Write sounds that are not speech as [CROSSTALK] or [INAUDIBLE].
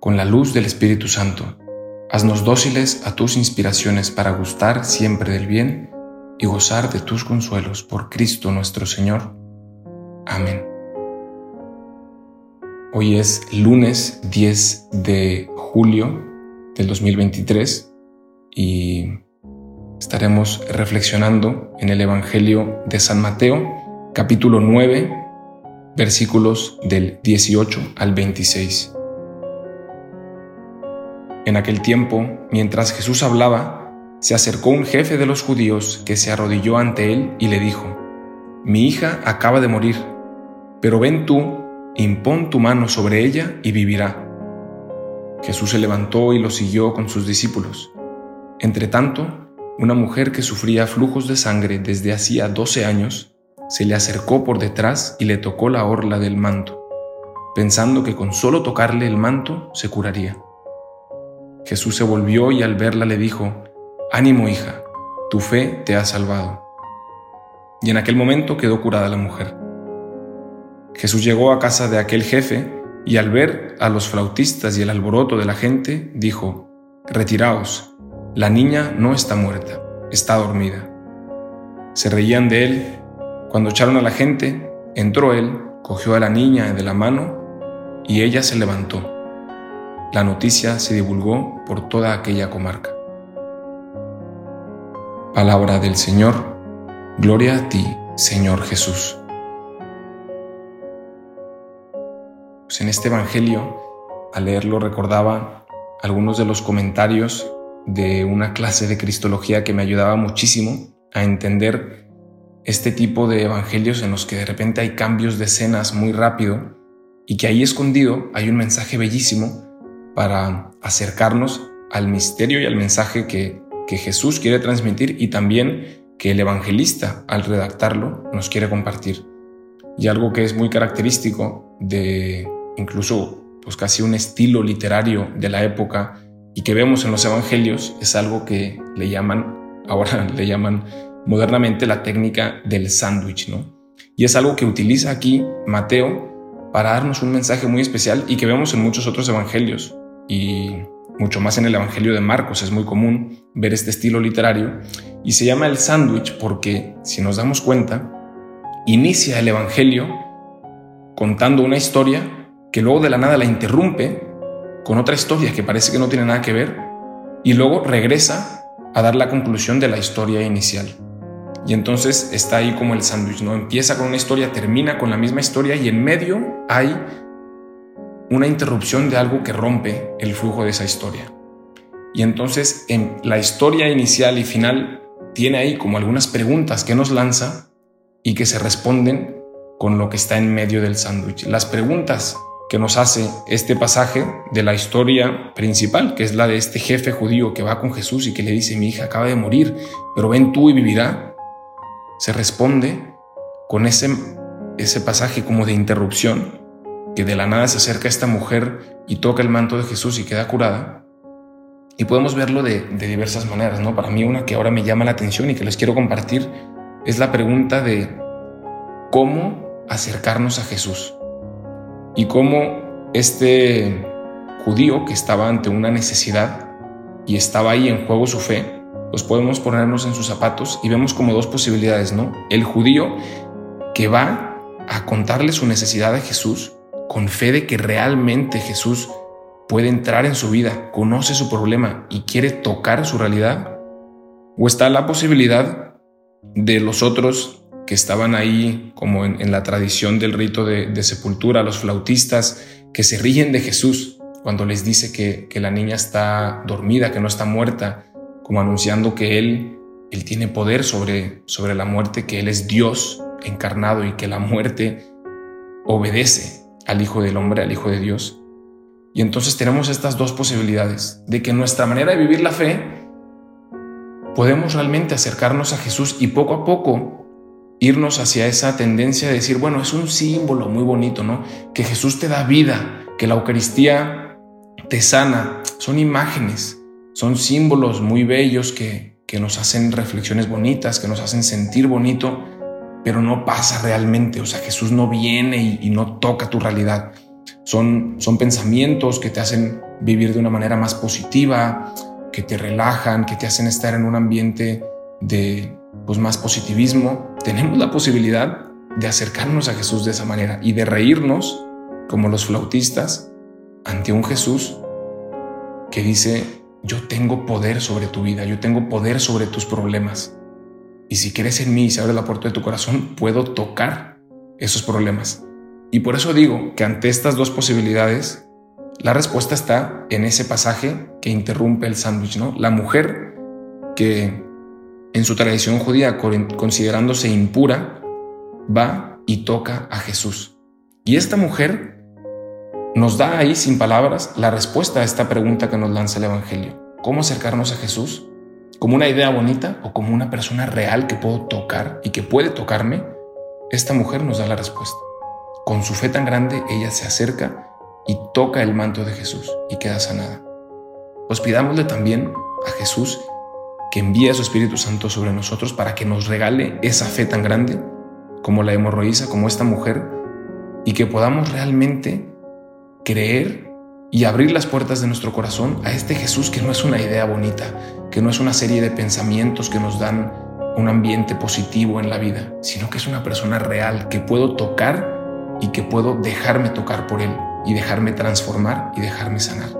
con la luz del Espíritu Santo, haznos dóciles a tus inspiraciones para gustar siempre del bien y gozar de tus consuelos por Cristo nuestro Señor. Amén. Hoy es lunes 10 de julio del 2023 y estaremos reflexionando en el Evangelio de San Mateo, capítulo 9, versículos del 18 al 26. En aquel tiempo, mientras Jesús hablaba, se acercó un jefe de los judíos que se arrodilló ante él y le dijo, Mi hija acaba de morir, pero ven tú, impón tu mano sobre ella y vivirá. Jesús se levantó y lo siguió con sus discípulos. Entretanto, una mujer que sufría flujos de sangre desde hacía doce años, se le acercó por detrás y le tocó la orla del manto, pensando que con solo tocarle el manto se curaría. Jesús se volvió y al verla le dijo, Ánimo hija, tu fe te ha salvado. Y en aquel momento quedó curada la mujer. Jesús llegó a casa de aquel jefe y al ver a los flautistas y el alboroto de la gente, dijo, Retiraos, la niña no está muerta, está dormida. Se reían de él. Cuando echaron a la gente, entró él, cogió a la niña de la mano y ella se levantó. La noticia se divulgó por toda aquella comarca. Palabra del Señor, gloria a ti, Señor Jesús. Pues en este Evangelio, al leerlo recordaba algunos de los comentarios de una clase de Cristología que me ayudaba muchísimo a entender este tipo de evangelios en los que de repente hay cambios de escenas muy rápido y que ahí escondido hay un mensaje bellísimo para acercarnos al misterio y al mensaje que, Jesús quiere transmitir y también que el evangelista al redactarlo nos quiere compartir. Y algo que es muy característico de incluso pues casi un estilo literario de la época y que vemos en los evangelios es algo que le llaman, ahora [LAUGHS] le llaman modernamente la técnica del sándwich, ¿no? Y es algo que utiliza aquí Mateo para darnos un mensaje muy especial y que vemos en muchos otros evangelios y mucho más en el Evangelio de Marcos es muy común ver este estilo literario y se llama el sándwich porque si nos damos cuenta inicia el Evangelio contando una historia que luego de la nada la interrumpe con otra historia que parece que no tiene nada que ver y luego regresa a dar la conclusión de la historia inicial. Y entonces está ahí como el sándwich, ¿no? Empieza con una historia, termina con la misma historia y en medio hay una interrupción de algo que rompe el flujo de esa historia. Y entonces en la historia inicial y final tiene ahí como algunas preguntas que nos lanza y que se responden con lo que está en medio del sándwich. Las preguntas que nos hace este pasaje de la historia principal, que es la de este jefe judío que va con Jesús y que le dice, mi hija acaba de morir, pero ven tú y vivirá, se responde con ese, ese pasaje como de interrupción que de la nada se acerca esta mujer y toca el manto de Jesús y queda curada. Y podemos verlo de, diversas maneras, ¿no? Para mí una que ahora me llama la atención y que les quiero compartir es la pregunta de cómo acercarnos a Jesús y cómo este judío que estaba ante una necesidad y estaba ahí en juego su fe, pues podemos ponernos en sus zapatos y vemos como dos posibilidades, ¿no? El judío que va a contarle su necesidad a Jesús con fe de que realmente Jesús puede entrar en su vida, conoce su problema y quiere tocar su realidad? ¿O está la posibilidad de los otros que estaban ahí como en, la tradición del rito de, sepultura, los flautistas que se ríen de Jesús cuando les dice que, la niña está dormida, que no está muerta, como anunciando que Él, tiene poder sobre la muerte, que Él es Dios encarnado y que la muerte obedece al Hijo del Hombre, al Hijo de Dios. Y entonces tenemos estas dos posibilidades, de que nuestra manera de vivir la fe podemos realmente acercarnos a Jesús y poco a poco irnos hacia esa tendencia de decir, bueno, es un símbolo muy bonito, ¿no? Que Jesús te da vida, que la Eucaristía te sana, son imágenes, son símbolos muy bellos que, que nos hacen reflexiones bonitas, que nos hacen sentir bonito, pero no pasa realmente, o sea, Jesús no viene y, no toca tu realidad. Son, son pensamientos que te hacen vivir de una manera más positiva, que te relajan, que te hacen estar en un ambiente de pues, más positivismo. Tenemos la posibilidad de acercarnos a Jesús de esa manera y de reírnos como los flautistas ante un Jesús que dice, yo tengo poder sobre tu vida, yo tengo poder sobre tus problemas. Y si crees en mí y se abre la puerta de tu corazón, puedo tocar esos problemas. Y por eso digo que ante estas dos posibilidades, la respuesta está en ese pasaje que interrumpe el sándwich, ¿no? La mujer que en su tradición judía, considerándose impura, va y toca a Jesús. Y esta mujer nos da ahí, sin palabras, la respuesta a esta pregunta que nos lanza el Evangelio. ¿Cómo acercarnos a Jesús? ¿Como una idea bonita o como una persona real que puedo tocar y que puede tocarme? Esta mujer nos da la respuesta. Con su fe tan grande, ella se acerca y toca el manto de Jesús y queda sanada. Pues pidámosle también a Jesús que envíe a su Espíritu Santo sobre nosotros para que nos regale esa fe tan grande como la hemorroísa, como esta mujer, y que podamos realmente creer y abrir las puertas de nuestro corazón a este Jesús que no es una idea bonita, que no es una serie de pensamientos que nos dan un ambiente positivo en la vida, sino que es una persona real que puedo tocar y que puedo dejarme tocar por Él y dejarme transformar y dejarme sanar.